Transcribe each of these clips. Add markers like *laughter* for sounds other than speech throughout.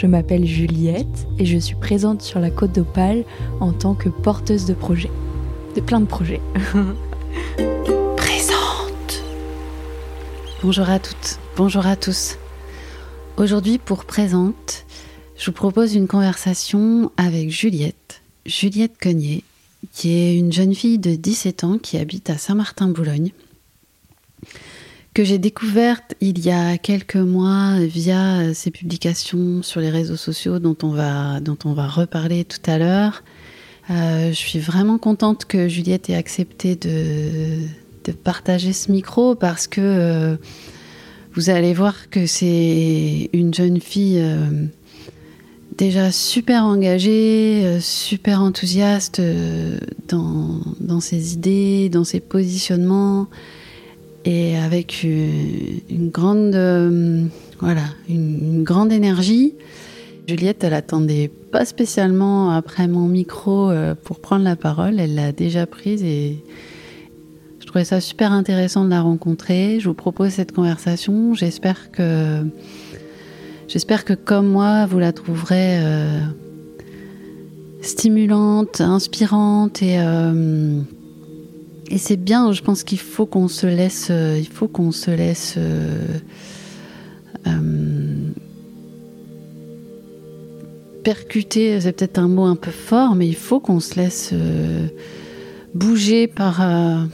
Je m'appelle Juliette et je suis présente sur la Côte d'Opale en tant que porteuse de projets. De plein de projets. *laughs* Présente Bonjour à toutes, bonjour à tous. Aujourd'hui, pour Présente, je vous propose une conversation avec Juliette, Juliette Cognier, qui est une jeune fille de 17 ans qui habite à Saint-Martin-Boulogne que j'ai découverte il y a quelques mois via ses publications sur les réseaux sociaux dont on va, dont on va reparler tout à l'heure. Euh, je suis vraiment contente que Juliette ait accepté de, partager ce micro parce que euh, vous allez voir que c'est une jeune fille euh, déjà super engagée, super enthousiaste dans ses idées, dans ses positionnements et avec une, grande, euh, voilà, une, grande énergie. Juliette, elle attendait pas spécialement après mon micro euh, pour prendre la parole. Elle l'a déjà prise et je trouvais ça super intéressant de la rencontrer. Je vous propose cette conversation. J'espère que, j'espère que comme moi, vous la trouverez euh, stimulante, inspirante et et c'est bien, je pense qu'il faut qu'on se laisse, euh, il faut qu'on se laisse euh, euh, percuter, c'est peut-être un mot un peu fort, mais il faut qu'on se laisse bouger par,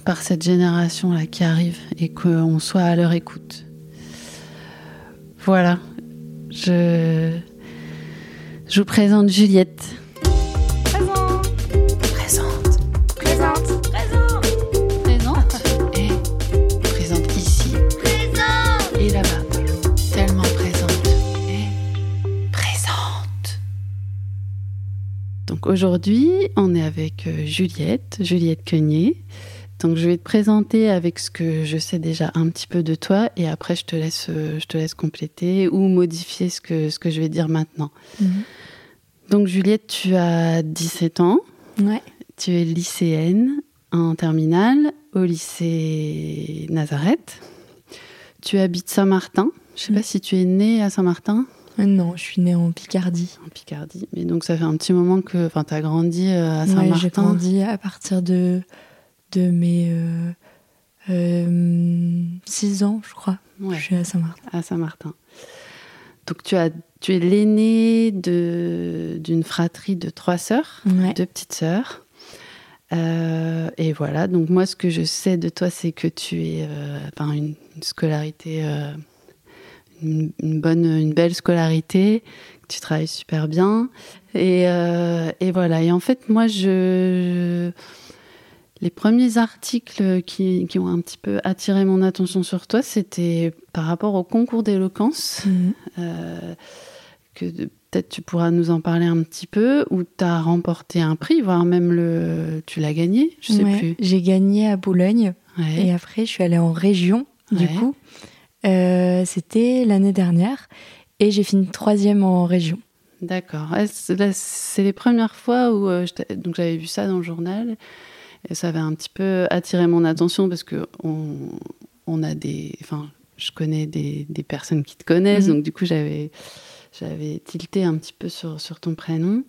par cette génération-là qui arrive et qu'on soit à leur écoute. Voilà, je, je vous présente Juliette. Aujourd'hui, on est avec euh, Juliette, Juliette Quenier. Donc je vais te présenter avec ce que je sais déjà un petit peu de toi et après je te laisse, euh, je te laisse compléter ou modifier ce que, ce que je vais dire maintenant. Mhm. Donc Juliette, tu as 17 ans. Ouais. Tu es lycéenne en terminale au lycée Nazareth. Tu habites Saint-Martin. Je ne sais pas si tu es née à Saint-Martin. Non, je suis née en Picardie. En Picardie. Mais donc ça fait un petit moment que tu as grandi euh, à Saint-Martin. j'ai grandi à partir de, de mes 6 euh, euh, ans, je crois. Je suis à Saint-Martin. À Saint-Martin. Donc tu, as, tu es l'aînée d'une fratrie de trois sœurs, deux petites sœurs. et voilà, donc moi ce que je sais de toi, c'est que tu es une, une, scolarité une, bonne, une belle scolarité, tu travailles super bien. Et, euh, et, voilà. Et en fait, moi, je, les premiers articles qui, qui, ont un petit peu attiré mon attention sur toi, c'était par rapport au concours d'éloquence. Mhm. Euh, que peut-être tu pourras nous en parler un petit peu, où tu as remporté un prix, voire même le, tu l'as gagné, je sais plus. J'ai gagné à Boulogne. Et après, je suis allée en région, du coup. Euh, c'était l'année dernière et j'ai fini troisième en région. D'accord. C'est les premières fois où euh, donc j'avais vu ça dans le journal et ça avait un petit peu attiré mon attention parce que on, on a des, enfin, je connais des, des, personnes qui te connaissent, mhm. donc du coup j'avais j'avais tilté un petit peu sur, sur ton prénom.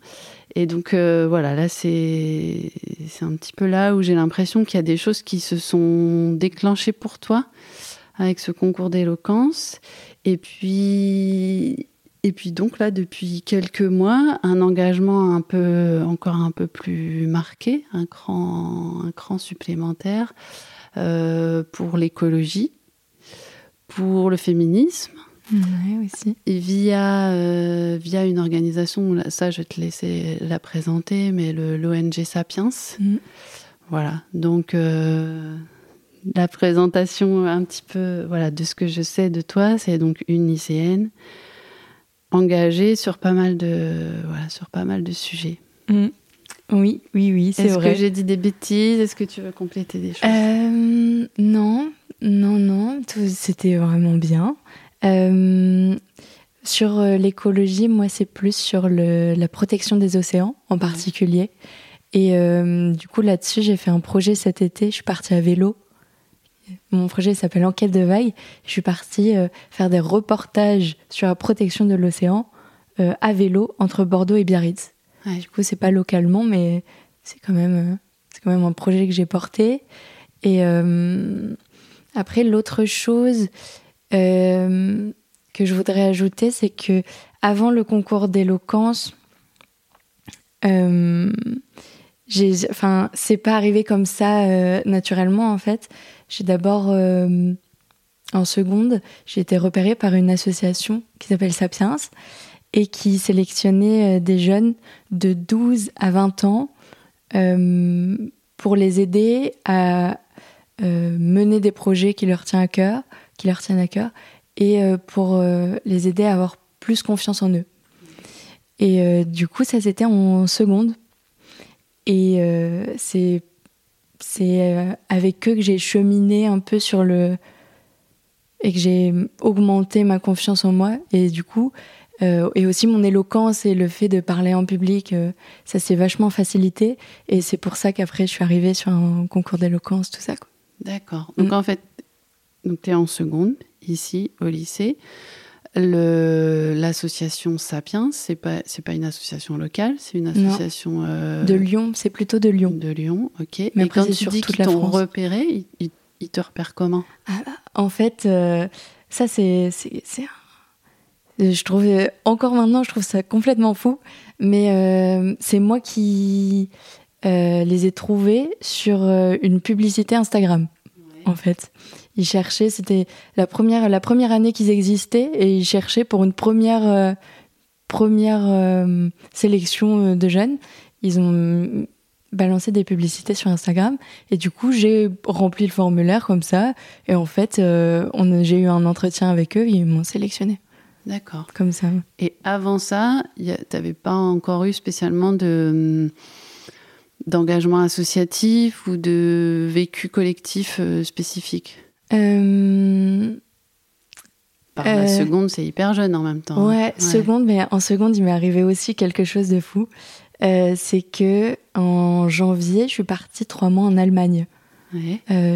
Et donc euh, voilà, là c'est c'est un petit peu là où j'ai l'impression qu'il y a des choses qui se sont déclenchées pour toi avec ce concours d'éloquence. Et puis, et puis donc là, depuis quelques mois, un engagement un peu, encore un peu plus marqué, un cran, un cran supplémentaire euh, pour l'écologie, pour le féminisme. aussi. Et via, euh, via une organisation, ça je vais te laisser la présenter, mais l'ONG Sapiens. Mm. Voilà, donc euh, la présentation un petit peu voilà, de ce que je sais de toi. C'est donc une lycéenne engagée sur pas mal de, voilà, sur pas mal de sujets. Mm. Oui, oui, oui, c'est vrai. Est-ce que j'ai dit des bêtises? Est-ce que tu veux compléter des choses? Euh, Non, non, non, c'était vraiment bien. Euh, sur euh, l'écologie, moi, c'est plus sur le, la protection des océans en particulier. Et du coup, là-dessus, j'ai fait un projet cet été. Je suis partie à vélo mon projet s'appelle Enquête de vagues. Je suis partie euh, faire des reportages sur la protection de l'océan à vélo entre Bordeaux et Biarritz. Du coup, c'est pas localement, mais c'est quand même, c'est quand même un projet que j'ai porté. Et après, l'autre chose que je voudrais ajouter, c'est que avant le concours d'éloquence, enfin, c'est pas arrivé comme ça euh, naturellement en fait. J'ai d'abord, euh, en seconde, j'ai été repérée par une association qui s'appelle Sapiens et qui sélectionnait euh, des jeunes de 12 à 20 ans pour les aider à mener des projets qui leur tiennent à cœur, qui leur tiennent à cœur, et pour les aider à avoir plus confiance en eux. Et du coup, ça c'était en seconde et euh, c'est euh, avec eux que j'ai cheminé un peu sur le et que j'ai augmenté ma confiance en moi et du coup euh, et aussi mon éloquence et le fait de parler en public ça s'est vachement facilité et c'est pour ça qu'après je suis arrivée sur un concours d'éloquence tout ça D'accord. Donc mm. en fait tu es en seconde ici au lycée L'association Sapiens, c'est pas c'est pas une association locale, c'est une association euh, de Lyon. C'est plutôt de Lyon. De Lyon, ok. Mais quand tu dis qu'ils t'ont repéré, ils, te repèrent comment? Ah, En fait, euh, ça c'est je trouve encore maintenant, je trouve ça complètement fou. Mais euh, c'est moi qui les ai trouvés sur une publicité Instagram, en fait. Ils cherchaient, c'était la première, la première année qu'ils existaient, et ils cherchaient pour une première, euh, première euh, sélection euh, de jeunes. Ils ont balancé des publicités sur Instagram, et du coup, j'ai rempli le formulaire comme ça, et en fait, j'ai eu un entretien avec eux, et ils m'ont sélectionné. D'accord. Comme ça. Et avant ça, tu n'avais pas encore eu spécialement de d'engagement associatif ou de vécu collectif spécifique? Par la euh, seconde, c'est hyper jeune en même temps. Ouais, seconde, mais en seconde, il m'est arrivé aussi quelque chose de fou. Euh, c'est que en janvier, je suis partie trois mois en Allemagne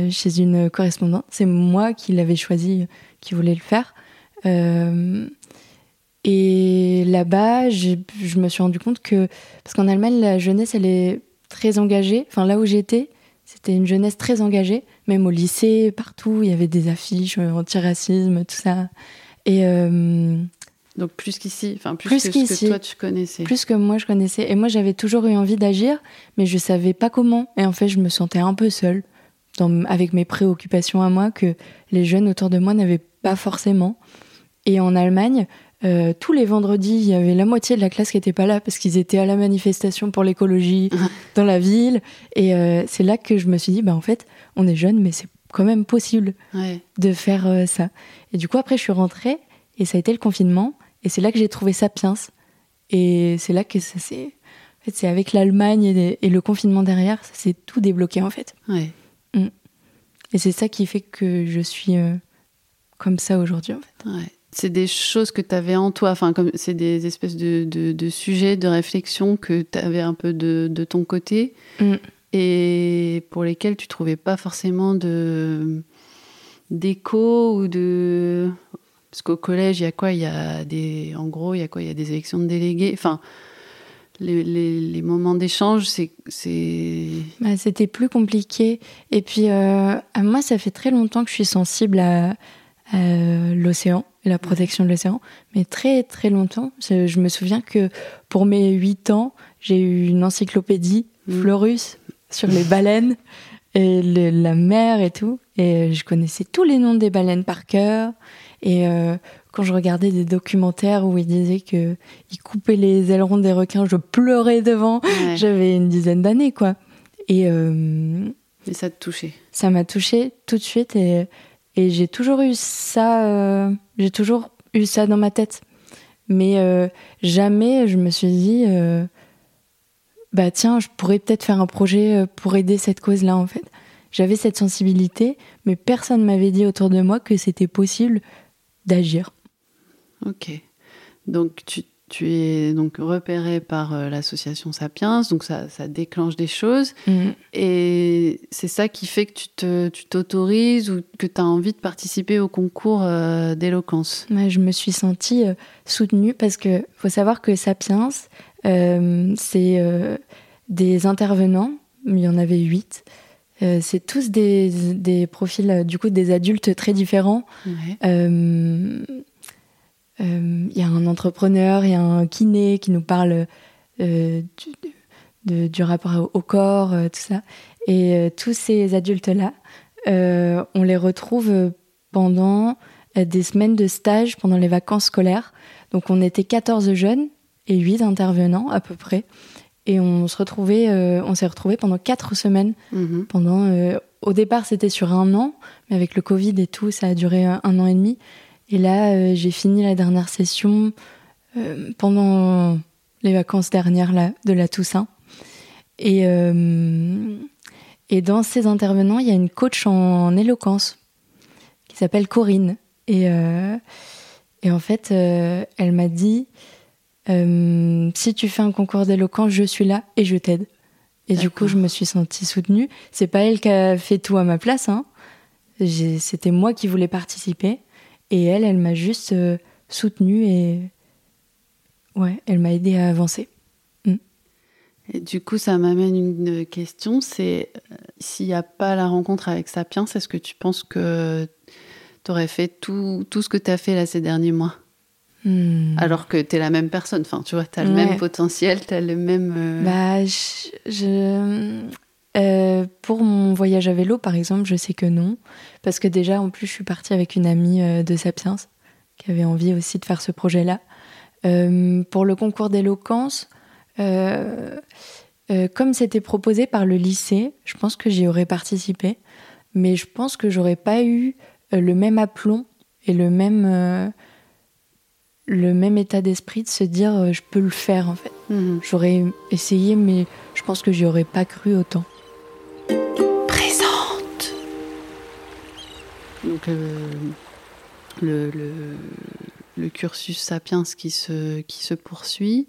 chez une correspondante. C'est moi qui l'avais choisi, qui voulait le faire. et là-bas, je me suis rendu compte que parce qu'en Allemagne, la jeunesse, elle est très engagée. Enfin, là où j'étais, c'était une jeunesse très engagée, même au lycée, partout, il y avait des affiches euh, anti-racisme, tout ça. Et euh, donc plus qu'ici, enfin plus, que ce que toi tu connaissais. Plus que moi je connaissais. Et moi j'avais toujours eu envie d'agir, mais je savais pas comment. Et en fait je me sentais un peu seule dans, avec mes préoccupations à moi que les jeunes autour de moi n'avaient pas forcément. Et en Allemagne, euh, tous les vendredis, il y avait la moitié de la classe qui n'était pas là parce qu'ils étaient à la manifestation pour l'écologie *laughs* dans la ville. Et euh, c'est là que je me suis dit, bah en fait, on est jeune, mais c'est quand même possible de faire euh, ça. Et du coup, après, je suis rentrée et ça a été le confinement. Et c'est là que j'ai trouvé Sapiens. Et c'est là que ça s'est. En fait, c'est avec l'Allemagne et, le confinement derrière, ça s'est tout débloqué en fait. Mm. Et c'est ça qui fait que je suis comme ça aujourd'hui en fait c'est des choses que tu avais en toi, enfin, comme c'est des espèces de, de, sujets, de réflexion que tu avais un peu de, de ton côté mm. et pour lesquels tu trouvais pas forcément de d'écho ou de. Parce qu'au collège, il y a quoi? Il y a des. En gros, il y a quoi? Il y a des élections de délégués. Enfin. Les, les, moments d'échange, c'est. Bah, C'était plus compliqué. Et puis, euh, moi, ça fait très longtemps que je suis sensible à, à l'océan la protection de l'océan, mais très très longtemps. Je, me souviens que pour mes 8 ans, j'ai eu une encyclopédie mm. Florus sur les baleines et la mer et tout, et je connaissais tous les noms des baleines par cœur. Et euh, quand je regardais des documentaires où ils disaient que ils coupaient les ailerons des requins, je pleurais devant. J'avais une dizaine d'années, quoi. Et, euh, et ça te touchait Ça m'a touché tout de suite et et j'ai toujours eu ça, euh, j'ai toujours eu ça dans ma tête. Mais euh, jamais je me suis dit, euh, bah tiens, je pourrais peut-être faire un projet pour aider cette cause-là en fait. J'avais cette sensibilité, mais personne m'avait dit autour de moi que c'était possible d'agir. Ok. Donc tu, tu es donc repéré par euh, l'association Sapiens, donc ça, ça, déclenche des choses. Mm. Et c'est ça qui fait que tu, te, tu t'autorises ou que tu as envie de participer au concours euh, d'éloquence. je me suis sentie euh, soutenue parce que faut savoir que Sapiens, c'est des intervenants, il y en avait huit. c'est tous des, des, profils, du coup, des adultes très différents. Il euh, y a un entrepreneur, il y a un kiné qui nous parle euh, du, du, rapport au corps, euh, tout ça. Et tous ces adultes-là, on les retrouve pendant des semaines de stage pendant les vacances scolaires. Donc on était 14 jeunes et 8 intervenants à peu près. Et on se retrouvait, on s'est retrouvés pendant 4 semaines. Mhm. Pendant, au départ, c'était sur un an, mais avec le Covid et tout, ça a duré un an et demi. Et là, euh, j'ai fini la dernière session euh, pendant les vacances dernières là, de la Toussaint. Et, euh, et dans ces intervenants, il y a une coach en, éloquence qui s'appelle Corinne. Et, et en fait, elle m'a dit si tu fais un concours d'éloquence, je suis là et je t'aide. Et du coup, je me suis sentie soutenue. C'est pas elle qui a fait tout à ma place. Hein. C'était moi qui voulais participer. Et elle, elle m'a juste euh, soutenue et ouais, elle m'a aidée à avancer. Mm. Et du coup, ça m'amène une question, c'est euh, s'il n'y a pas la rencontre avec Sapiens, est-ce que tu penses que tu aurais fait tout, tout ce que tu as fait là ces derniers mois? Hmm. Alors que tu es la même personne, enfin, tu vois, tu as le même potentiel, tu as le même... Euh, bah, je... Euh, pour mon voyage à vélo, par exemple, je sais que non. Parce que déjà, en plus, je suis partie avec une amie euh, de Sapiens qui avait envie aussi de faire ce projet-là. Euh, pour le concours d'éloquence, comme c'était proposé par le lycée, je pense que j'y aurais participé. Mais je pense que j'aurais pas eu le même aplomb et le même, le même état d'esprit de se dire je peux le faire en fait. Mhm. J'aurais essayé, mais je pense que j'y aurais pas cru autant. Donc le, le, cursus sapiens qui se, qui se poursuit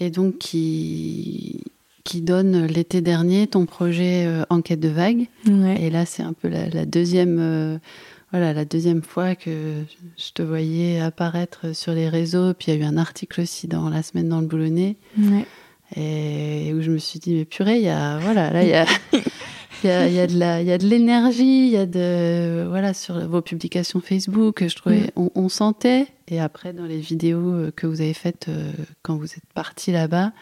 et donc qui, qui donne l'été dernier ton projet euh, Enquête de vague. Et là, c'est un peu la, deuxième, euh, voilà, la deuxième fois que je te voyais apparaître sur les réseaux. Puis il y a eu un article aussi dans la semaine dans le Boulonnais. Et où je me suis dit, mais purée, il y a, voilà, là, il y a, *laughs* Il y a, y a, de la, il y a de l'énergie, il y a de voilà sur vos publications Facebook, je trouvais, mm. on, sentait. Et après dans les vidéos euh, que vous avez faites euh, quand vous êtes parti là-bas,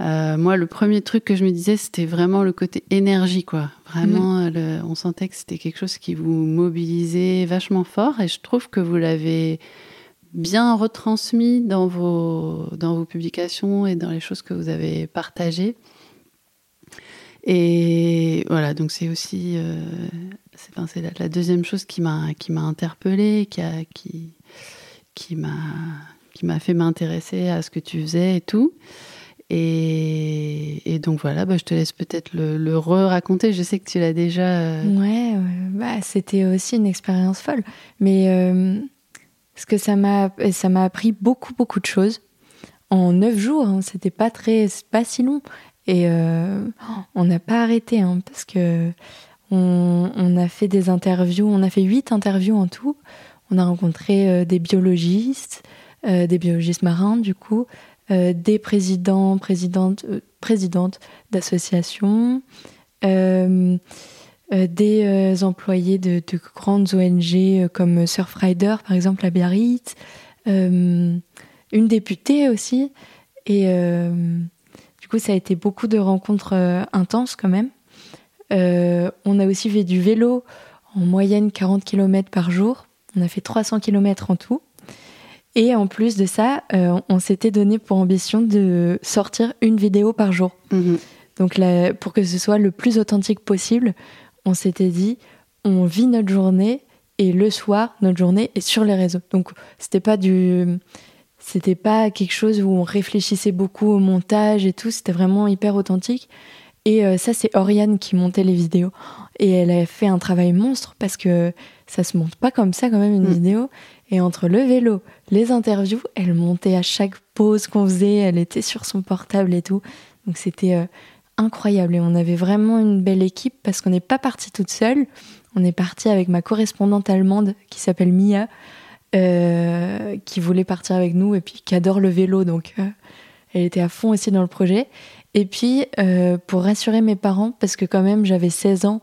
euh, moi le premier truc que je me disais c'était vraiment le côté énergie quoi. Vraiment, mm. on sentait que c'était quelque chose qui vous mobilisait vachement fort. Et je trouve que vous l'avez bien retransmis dans vos dans vos publications et dans les choses que vous avez partagées. Et voilà, donc c'est aussi euh, c'est la, deuxième chose qui m'a qui m'a interpellée, qui qui qui m'a qui m'a fait m'intéresser à ce que tu faisais et tout. Et, donc voilà, bah, je te laisse peut-être le, re-raconter. Je sais que tu l'as déjà. Euh, ouais, Bah, c'était aussi une expérience folle. Mais euh, ce que ça m'a ça m'a appris beaucoup beaucoup de choses en neuf jours. Hein, c'était pas très pas si long. Et euh, on n'a pas arrêté, hein, parce que on, a fait des interviews, on a fait huit interviews en tout. On a rencontré euh, des biologistes, euh, des biologistes marins, du coup, des présidents, présidentes, présidentes d'associations, des employés de, de, grandes ONG comme Surfrider, par exemple, à Biarritz, une députée aussi. Et coup, ça a été beaucoup de rencontres euh, intenses quand même. Euh, on a aussi fait du vélo en moyenne 40 km par jour. On a fait 300 km en tout. Et en plus de ça, euh, on s'était donné pour ambition de sortir une vidéo par jour. Mhm. Donc là, pour que ce soit le plus authentique possible, on s'était dit, on vit notre journée et le soir, notre journée est sur les réseaux. Donc c'était pas du c'était pas quelque chose où on réfléchissait beaucoup au montage et tout, c'était vraiment hyper authentique. Et euh, ça, c'est Oriane qui montait les vidéos. Et elle a fait un travail monstre parce que ça se monte pas comme ça quand même une Mm. vidéo. Et entre le vélo, les interviews, elle montait à chaque pause qu'on faisait, elle était sur son portable et tout. Donc c'était euh, incroyable. Et on avait vraiment une belle équipe parce qu'on n'est pas parti toute seule. On est parti avec ma correspondante allemande qui s'appelle Mia, euh, qui voulait partir avec nous et puis qui adore le vélo. Donc euh, elle était à fond aussi dans le projet. Et puis euh, pour rassurer mes parents, parce que quand même j'avais 16 ans,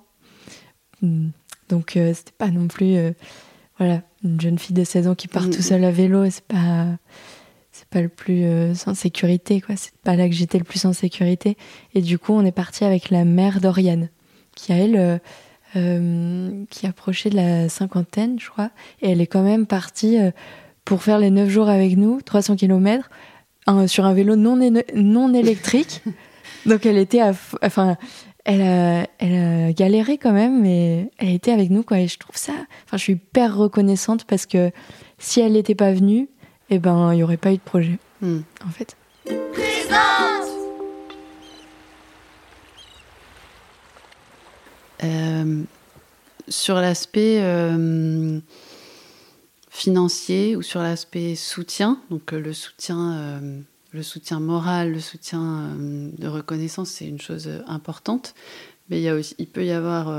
hmm, donc c'était pas non plus voilà une jeune fille de 16 ans qui part tout seule à vélo, c'est pas c'est pas le plus sans sécurité quoi. C'est pas là que j'étais le plus en sécurité. Et du coup on est parti avec la mère d'Oriane, qui a elle euh, qui approchait de la cinquantaine, je crois, et elle est quand même partie euh, pour faire les 9 jours avec nous, 300 km, sur un vélo non, électrique. *laughs* Donc elle était à, enfin, elle a, elle a galéré quand même, mais elle était avec nous, quoi. Et je trouve ça, enfin, je suis hyper reconnaissante parce que si elle n'était pas venue, eh ben, il n'y aurait pas eu de projet, Hmm. en fait. Euh, sur l'aspect euh, financier ou sur l'aspect soutien, donc euh, le soutien, le soutien moral, le soutien de reconnaissance, c'est une chose importante. Mais il, y a aussi, il peut y avoir,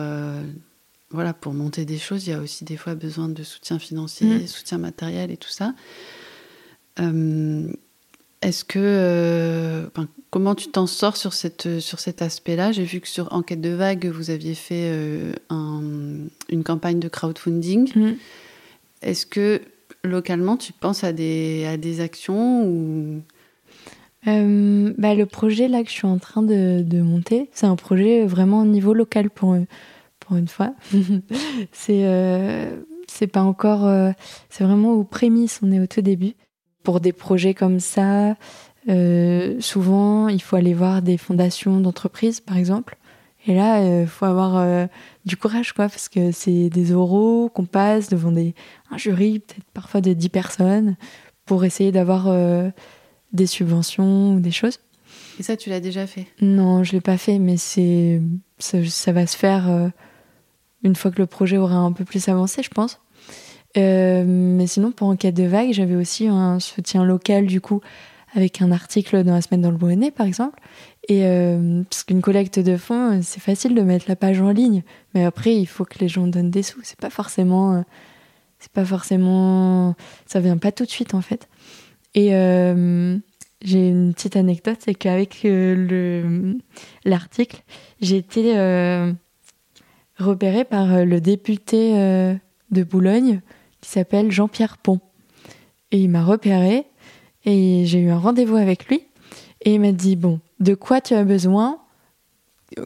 voilà, pour monter des choses, il y a aussi des fois besoin de soutien financier, Mm. soutien matériel et tout ça. Euh, est-ce que euh, enfin, comment tu t'en sors sur cette sur cet aspect-là? J'ai vu que sur Enquête de vague, vous aviez fait euh, un- une campagne de crowdfunding. Mm. Est-ce que localement, tu penses à des à des actions ou? Euh, bah, le projet là que je suis en train de, de monter, c'est un projet vraiment au niveau local pour, pour une fois. *laughs* c'est c'est pas encore. c'est vraiment aux prémices, on est au tout début. Pour des projets comme ça, euh, souvent il faut aller voir des fondations d'entreprises par exemple. Et là, il faut avoir euh, du courage, quoi, parce que c'est des oraux qu'on passe devant des, un jury, peut-être parfois de 10 personnes, pour essayer d'avoir euh, des subventions ou des choses. et ça tu l'as déjà fait? Non, je l'ai pas fait, mais c'est ça, ça va se faire euh, une fois que le projet aura un peu plus avancé, je pense. Euh, mais sinon, pour Enquête de vague, j'avais aussi un soutien local, du coup, avec un article dans la semaine dans le Brunet, par exemple. Et euh, parce qu'une collecte de fonds, c'est facile de mettre la page en ligne, mais après, il faut que les gens donnent des sous. C'est pas forcément, euh, c'est pas forcément, ça vient pas tout de suite en fait. Et euh, j'ai une petite anecdote, c'est qu'avec le l'article, j'ai été euh, repérée par le député de Boulogne qui s'appelle Jean-Pierre Pont. Et il m'a repérée et j'ai eu un rendez-vous avec lui et il m'a dit bon, de quoi tu as besoin?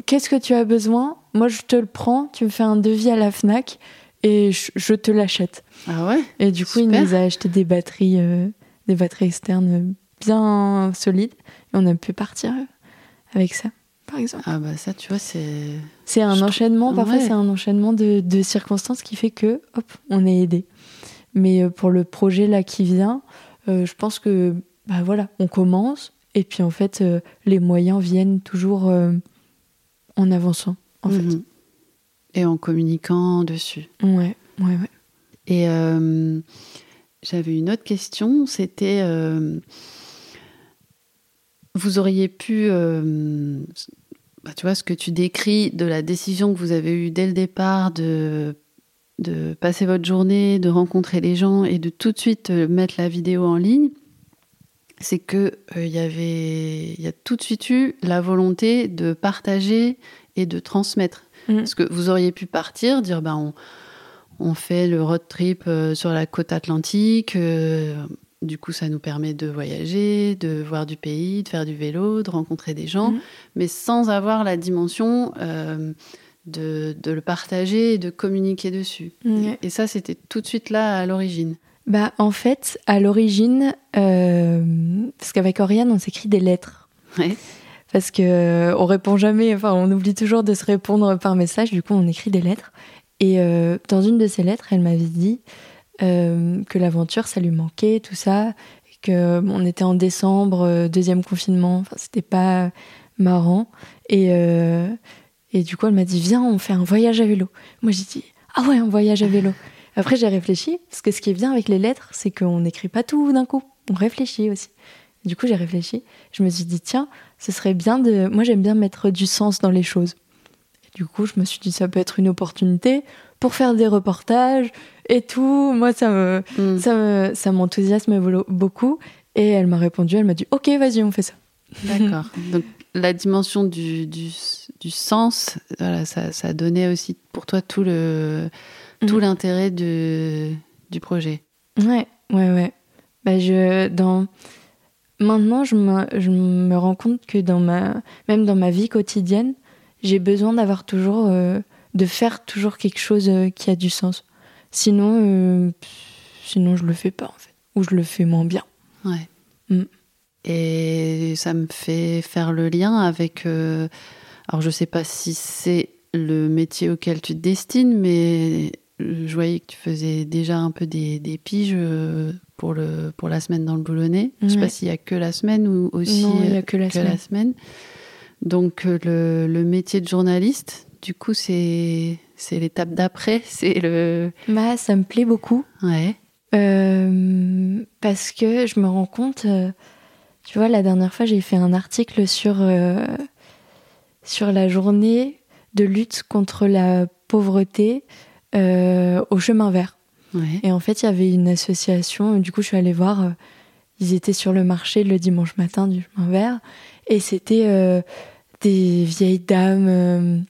Qu'est-ce que tu as besoin? Moi, je te le prends, tu me fais un devis à la Fnac et je, je te l'achète. Ah ouais? Et du coup, il nous a acheté des batteries, euh, des batteries externes bien solides. Et on a pu partir avec ça, par exemple. Ah bah ça tu vois c'est C'est un Je enchaînement, parfois Ouais. c'est un enchaînement de, de circonstances qui fait que, hop, on est aidé. Mais euh, pour le projet là qui vient, euh, je pense que, bah voilà, on commence. Et puis en fait, euh, les moyens viennent toujours en avançant, en Mhm. et en communiquant dessus. fait. Ouais, ouais, ouais. Et euh, j'avais une autre question, c'était euh, vous auriez pu, euh, bah, tu vois, ce que tu décris de la décision que vous avez eue dès le départ de, de passer votre journée, de rencontrer les gens et de tout de suite euh, mettre la vidéo en ligne, c'est que euh, y avait, il y a tout de suite eu la volonté de partager et de transmettre. Mhm. Parce que vous auriez pu partir, dire ben on, on fait le road trip euh, sur la côte atlantique. euh, du coup, ça nous permet de voyager, de voir du pays, de faire du vélo, de rencontrer des gens, Mhm. mais sans avoir la dimension de, de le partager et de communiquer dessus. Et ça, c'était tout de suite là à l'origine. Bah, en fait, à l'origine, euh, parce qu'avec Oriane, on s'écrit des lettres. Ouais. Parce que euh, on répond jamais, enfin, on oublie toujours de se répondre par message, du coup, on écrit des lettres. Et euh, dans une de ces lettres, elle m'avait dit euh, que l'aventure, ça lui manquait, tout ça, et que on était en décembre, deuxième confinement, enfin, c'était pas marrant. Et, et du coup, elle m'a dit Viens, on fait un voyage à vélo. Moi, j'ai dit Ah ouais, un voyage à vélo. Après, j'ai réfléchi, parce que ce qui est bien avec les lettres, c'est qu'on n'écrit pas tout d'un coup. On réfléchit aussi. Du coup, j'ai réfléchi. Je me suis dit, tiens, ce serait bien de. Moi, j'aime bien mettre du sens dans les choses. du coup, je me suis dit, ça peut être une opportunité pour faire des reportages et tout. Moi, ça me, mm. ça, ça m'enthousiasme beaucoup. Et elle m'a répondu, elle m'a dit, ok, vas-y, on fait ça. D'accord. *laughs* Donc, la dimension du, du, du sens, voilà, ça, ça donnait aussi pour toi tout le tout mm. l'intérêt du, du projet. Ouais, ouais, ouais. Bah, je, dans, Maintenant, je me, je me, rends compte que dans ma, même dans ma vie quotidienne, j'ai besoin d'avoir toujours, euh, de faire toujours quelque chose euh, qui a du sens. Sinon, euh, sinon je le fais pas en fait, ou je le fais moins bien. Ouais. Mm. Et ça me fait faire le lien avec. alors, je sais pas si c'est le métier auquel tu te destines, mais je voyais que tu faisais déjà un peu des, des piges pour, le, pour la semaine dans le boulonnais. Je ne sais pas s'il y a que la semaine ou aussi non, il y a que, la, semaine. Donc euh, le, le, métier de journaliste, du coup, c'est c'est l'étape d'après, *laughs* c'est le. Bah, ça me plaît beaucoup. Ouais. Euh, parce que je me rends compte, euh, tu vois, la dernière fois, j'ai fait un article sur sur la journée de lutte contre la pauvreté au chemin vert. Et en fait, il y avait une association. Du coup, je suis allée voir. Euh, ils étaient sur le marché le dimanche matin du chemin vert. Et c'était euh, des vieilles dames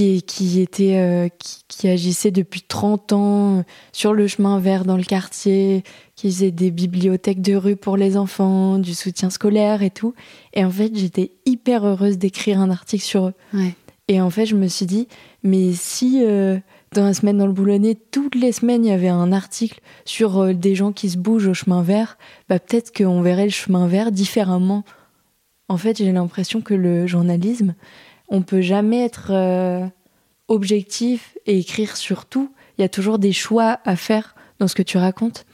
euh, qui, qui, étaient, qui, agissaient depuis 30 ans sur le chemin vert dans le quartier, qui faisaient des bibliothèques de rue pour les enfants, du soutien scolaire et tout. Et en fait, j'étais hyper heureuse d'écrire un article sur eux. Et en fait, je me suis dit, mais si dans la semaine dans le boulonnais, toutes les semaines, il y avait un article sur euh, des gens qui se bougent au chemin vert. Bah, peut-être qu'on verrait le chemin vert différemment. En fait, j'ai l'impression que le journalisme, on peut jamais être euh, objectif et écrire sur tout. Il y a toujours des choix à faire dans ce que tu racontes.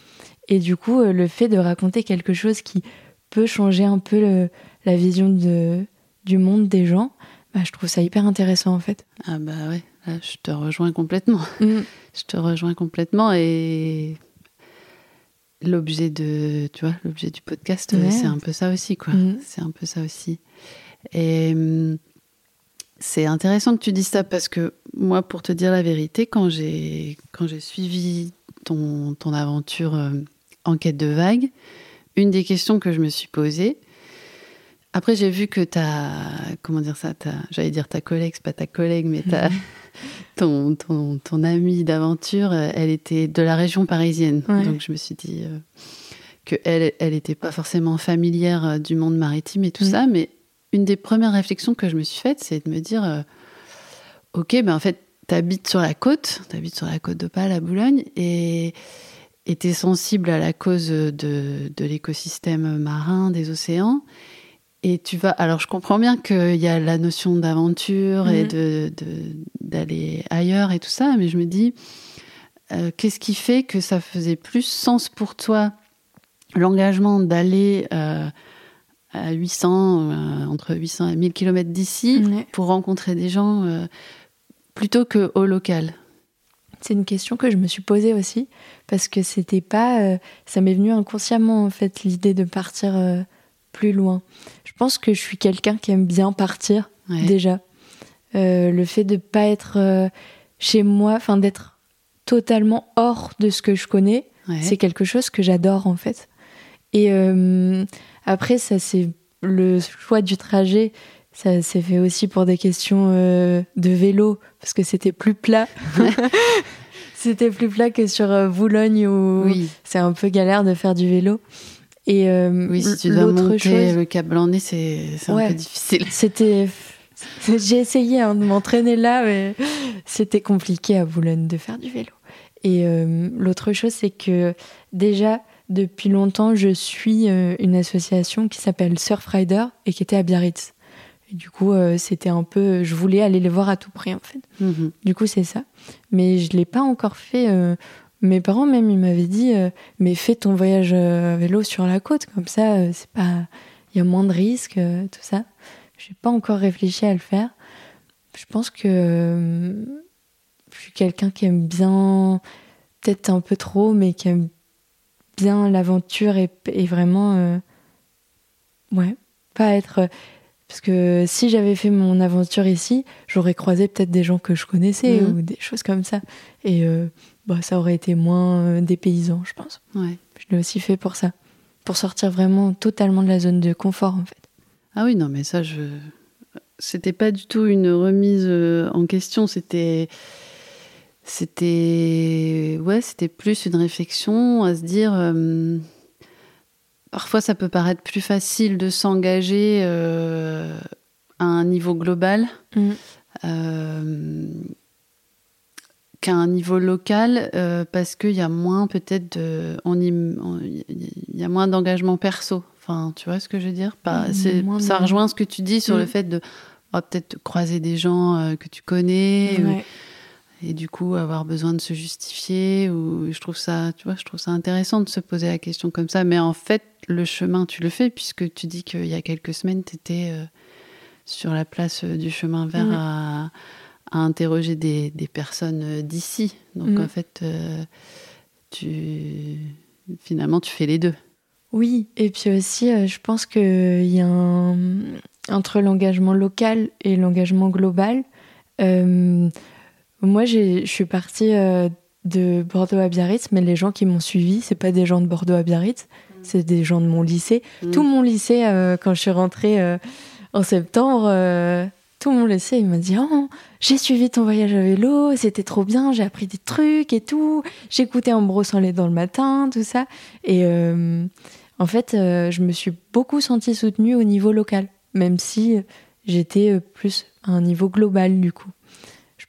Et du coup, euh, le fait de raconter quelque chose qui peut changer un peu la vision de, du monde des gens, bah, je trouve ça hyper intéressant en fait. Ah bah ouais, je te rejoins complètement. Mm. *laughs* Je te rejoins complètement et l'objet de, tu vois, l'objet du podcast, c'est un peu ça aussi, quoi. Mm. C'est un peu ça aussi. Et mm, c'est intéressant que tu dises ça parce que moi, pour te dire la vérité, quand j'ai quand j'ai suivi ton, ton aventure euh, en quête de vagues, une des questions que je me suis posée, après, j'ai vu que ta, comment dire ça, j'allais dire ta collègue, c'est pas ta collègue, mais ta, *laughs* ton, ton, ton amie d'aventure, elle était de la région parisienne. Donc, je me suis dit euh, qu'elle, elle n'était pas forcément familière euh, du monde maritime et tout mm. ça. Mais une des premières réflexions que je me suis faite, c'est de me dire, euh, ok, ben en fait, tu habites sur la côte, tu habites sur la côte d'Opale à Boulogne, et tu es sensible à la cause de, de l'écosystème marin, des océans. Et tu vas. Alors, je comprends bien qu'il y a la notion d'aventure et mhm. de, d'aller ailleurs et tout ça, mais je me dis, euh, qu'est-ce qui fait que ça faisait plus sens pour toi l'engagement d'aller euh, à 800, euh, entre 800 et 1000 km d'ici pour rencontrer des gens plutôt qu'au local c'est une question que je me suis posée aussi parce que c'était pas ça m'est venu inconsciemment en fait l'idée de partir plus loin. Je pense que je suis quelqu'un qui aime bien partir déjà. Euh, le fait de pas être euh, chez moi, enfin d'être totalement hors de ce que je connais, c'est quelque chose que j'adore en fait. Et euh, après, ça c'est le choix du trajet. Ça s'est fait aussi pour des questions de vélo parce que c'était plus plat. *laughs* c'était plus plat que sur Boulogne où c'est un peu galère de faire du vélo. Et euh, oui, si tu dois monter le câble en nez, c'est un peu difficile. *laughs* C'était, j'ai essayé hein, de m'entraîner là, mais c'était compliqué à Boulogne de faire du vélo. Et euh, l'autre chose, c'est que déjà depuis longtemps, je suis euh, une association qui s'appelle Surfrider et qui était à Biarritz. Et du coup, c'était un peu, je voulais aller les voir à tout prix en fait. Mhm. Du coup, c'est ça. Mais je l'ai pas encore fait mes parents même ils m'avaient dit euh, mais fais ton voyage euh, à vélo sur la côte comme ça euh, c'est pas il y a moins de risques tout ça j'ai pas encore réfléchi à le faire. Je pense que euh, je suis quelqu'un qui aime bien, peut-être un peu trop, mais qui aime bien l'aventure et, vraiment, euh, ouais, pas être. Parce que si j'avais fait mon aventure ici, j'aurais croisé peut-être des gens que je connaissais mhm. ou des choses comme ça. Et euh, bah, ça aurait été moins dépaysant, je pense. Ouais. Je l'ai aussi fait pour ça. Pour sortir vraiment totalement de la zone de confort, en fait. Ah oui, non, mais ça, je. C'était pas du tout une remise euh, en question, c'était. C'était. Ouais, c'était plus une réflexion à se dire. Euh, parfois, ça peut paraître plus facile de s'engager euh, à un niveau global. Mm. qu'à un niveau local parce qu'il y a moins peut-être de on il y a moins d'engagement perso tu vois ce que je veux dire? Pas, mmh, Ça rejoint ce que tu dis sur le mmh. fait de oh, peut-être croiser des gens euh, que tu connais. Et du coup avoir besoin de se justifier ou je trouve ça tu vois je trouve ça intéressant de se poser la question comme ça mais en fait le chemin tu le fais puisque tu dis qu'il y a quelques semaines tu étais euh, sur la place euh, du chemin vert mmh. à, interroger des, personnes d'ici donc en fait tu finalement tu fais les deux oui, et puis aussi, euh, je pense qu'il y a un... entre l'engagement local et l'engagement global. Euh, moi, je suis partie euh, de Bordeaux à Biarritz, mais les gens qui m'ont suivi, c'est pas des gens de Bordeaux à Biarritz, mm. c'est des gens de mon lycée. Mm. Tout mon lycée, quand je suis rentrée en septembre, tout mon lycée, il m'a dit Oh, j'ai suivi ton voyage à vélo, c'était trop bien, j'ai appris des trucs et tout. J'écoutais en brossant les dents le matin, tout ça. Et, en fait, euh, je me suis beaucoup sentie soutenue au niveau local, même si j'étais euh, plus à un niveau global du coup.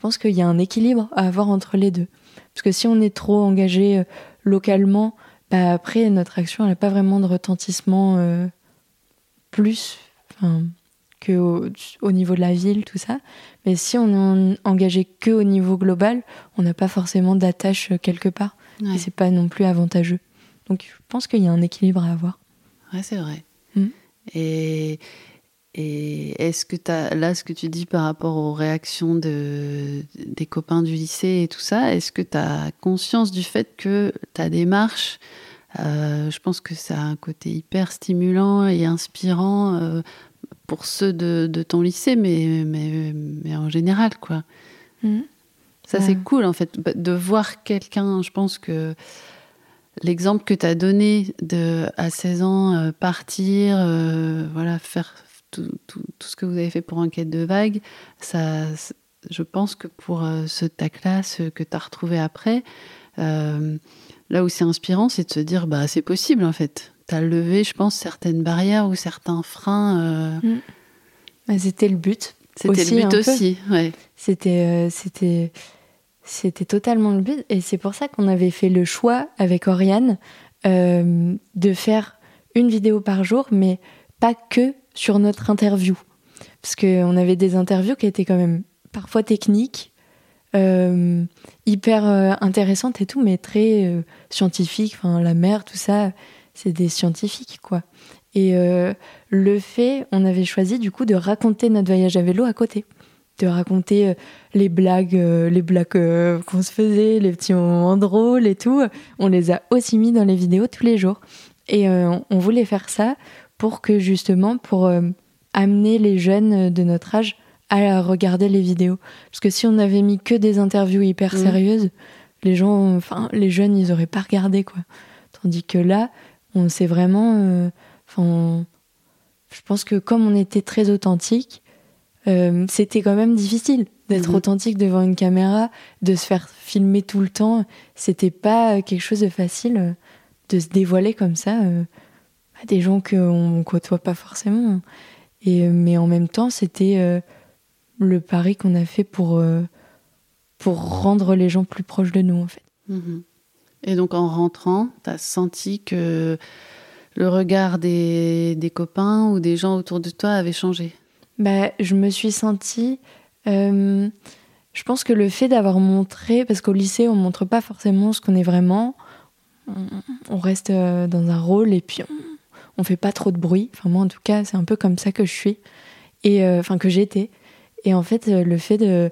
Je pense qu'il y a un équilibre à avoir entre les deux. Parce que si on est trop engagé euh, localement, bah après, notre action n'a pas vraiment de retentissement plus que au, niveau de la ville, tout ça. Mais si on est engagé que au niveau global, on n'a pas forcément d'attache quelque part. Et c'est pas non plus avantageux. Donc je pense qu'il y a un équilibre à avoir. Ouais, c'est vrai. Mm. Et, et est-ce que as, là, ce que tu dis par rapport aux réactions de, des copains du lycée et tout ça, est-ce que tu as conscience du fait que ta démarche, euh, je pense que ça a un côté hyper stimulant et inspirant euh, pour ceux de, de, ton lycée, mais, mais, mais en général, quoi. Mm. Ça, c'est cool, en fait, de voir quelqu'un, je pense que l'exemple que tu as donné de à 16 ans euh, partir, euh, voilà, faire tout, tout, ce que vous avez fait pour Enquête de Vague, ça, je pense que pour euh, ce ta classe que tu as retrouvé après, là où c'est inspirant, c'est de se dire bah c'est possible en fait. Tu as levé, je pense, certaines barrières ou certains freins. Mm. Bah, c'était le but. C'était le but aussi, ouais. C'était, c'était c'était totalement le but. Et c'est pour ça qu'on avait fait le choix avec Oriane euh, de faire une vidéo par jour, mais pas que sur notre interview. Parce qu'on avait des interviews qui étaient quand même parfois techniques, euh, hyper euh, intéressantes et tout, mais très scientifiques. Enfin, la mer, tout ça, c'est des scientifiques, quoi. Et le fait, on avait choisi du coup de raconter notre voyage à vélo à côté de raconter euh, les blagues, euh, les blagues euh, qu'on se faisait, les petits moments drôles et tout. On les a aussi mis dans les vidéos tous les jours. Et on voulait faire ça pour que justement, pour amener les jeunes de notre âge à regarder les vidéos. Parce que si on avait mis que des interviews hyper mmh. sérieuses, les gens, enfin, les jeunes, ils auraient pas regardé, quoi. Tandis que là, on s'est vraiment, enfin, je pense que comme on était très authentique, euh, c'était quand même difficile d'être mhm. authentique devant une caméra, de se faire filmer tout le temps. C'était pas quelque chose de facile euh, de se dévoiler comme ça euh, à des gens qu'on côtoie pas forcément. Et, mais en même temps, c'était le pari qu'on a fait pour, pour rendre les gens plus proches de nous, en fait. Mhm. Et donc, en rentrant, tu as senti que le regard des, des copains ou des gens autour de toi avait changé? Bah, je me suis sentie. Euh, je pense que le fait d'avoir montré, parce qu'au lycée, on montre pas forcément ce qu'on est vraiment. On, reste euh, dans un rôle et puis on, on fait pas trop de bruit. Enfin, moi, en tout cas, c'est un peu comme ça que je suis. Et enfin, que j'étais. Et en fait, le fait de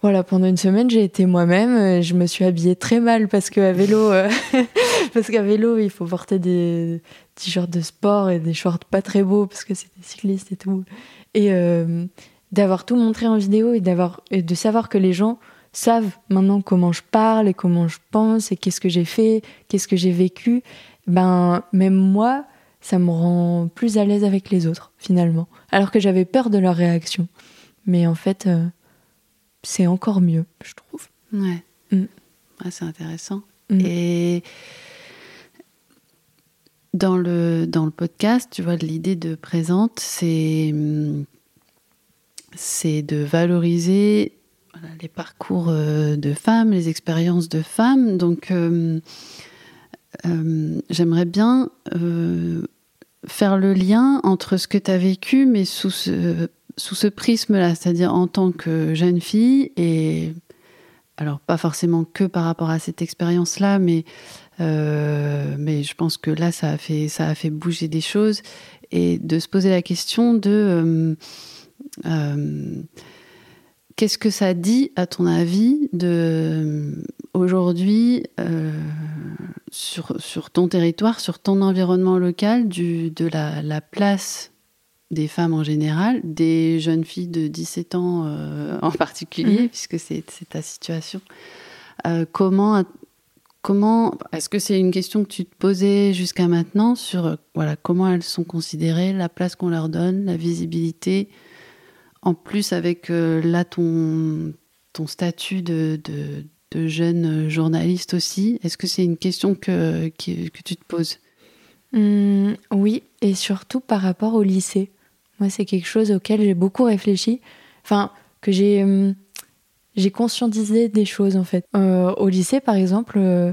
voilà, pendant une semaine, j'ai été moi-même. Euh, je me suis habillée très mal parce qu'à vélo, euh, *laughs* parce qu'à vélo, il faut porter des t-shirts de sport et des shorts pas très beaux parce que c'est des cyclistes et tout. Et euh, d'avoir tout montré en vidéo et d'avoir et de savoir que les gens savent maintenant comment je parle et comment je pense et qu'est-ce que j'ai fait, qu'est-ce que j'ai vécu. Ben même moi, ça me rend plus à l'aise avec les autres finalement. Alors que j'avais peur de leur réaction. Mais en fait c'est encore mieux, je trouve. Ouais. Mm. c'est intéressant. Mm. Et dans le, dans le podcast, tu vois, l'idée de présente, c'est, c'est de valoriser les parcours euh, de femmes, les expériences de femmes. Donc, euh, euh, j'aimerais bien faire le lien entre ce que tu as vécu, mais sous ce, sous ce prisme-là, c'est-à-dire en tant que jeune fille, et alors pas forcément que par rapport à cette expérience-là, mais, euh, mais je pense que là, ça a, fait, ça a fait bouger des choses, et de se poser la question de euh, euh, qu'est-ce que ça dit, à ton avis, de aujourd'hui sur, sur ton territoire, sur ton environnement local, du, de la, la place des femmes en général, des jeunes filles de 17 ans euh, en particulier, mhm. puisque c'est ta situation. Euh, comment comment est-ce que c'est une question que tu te posais jusqu'à maintenant sur voilà comment elles sont considérées, la place qu'on leur donne, la visibilité, en plus avec euh, là ton ton statut de, de, jeune journaliste aussi. Est-ce que c'est une question que, que, tu te poses? Mmh, Oui, et surtout par rapport au lycée. Moi, c'est quelque chose auquel j'ai beaucoup réfléchi. Enfin, que j'ai hum, conscientisé des choses en fait. Euh, au lycée, par exemple, euh,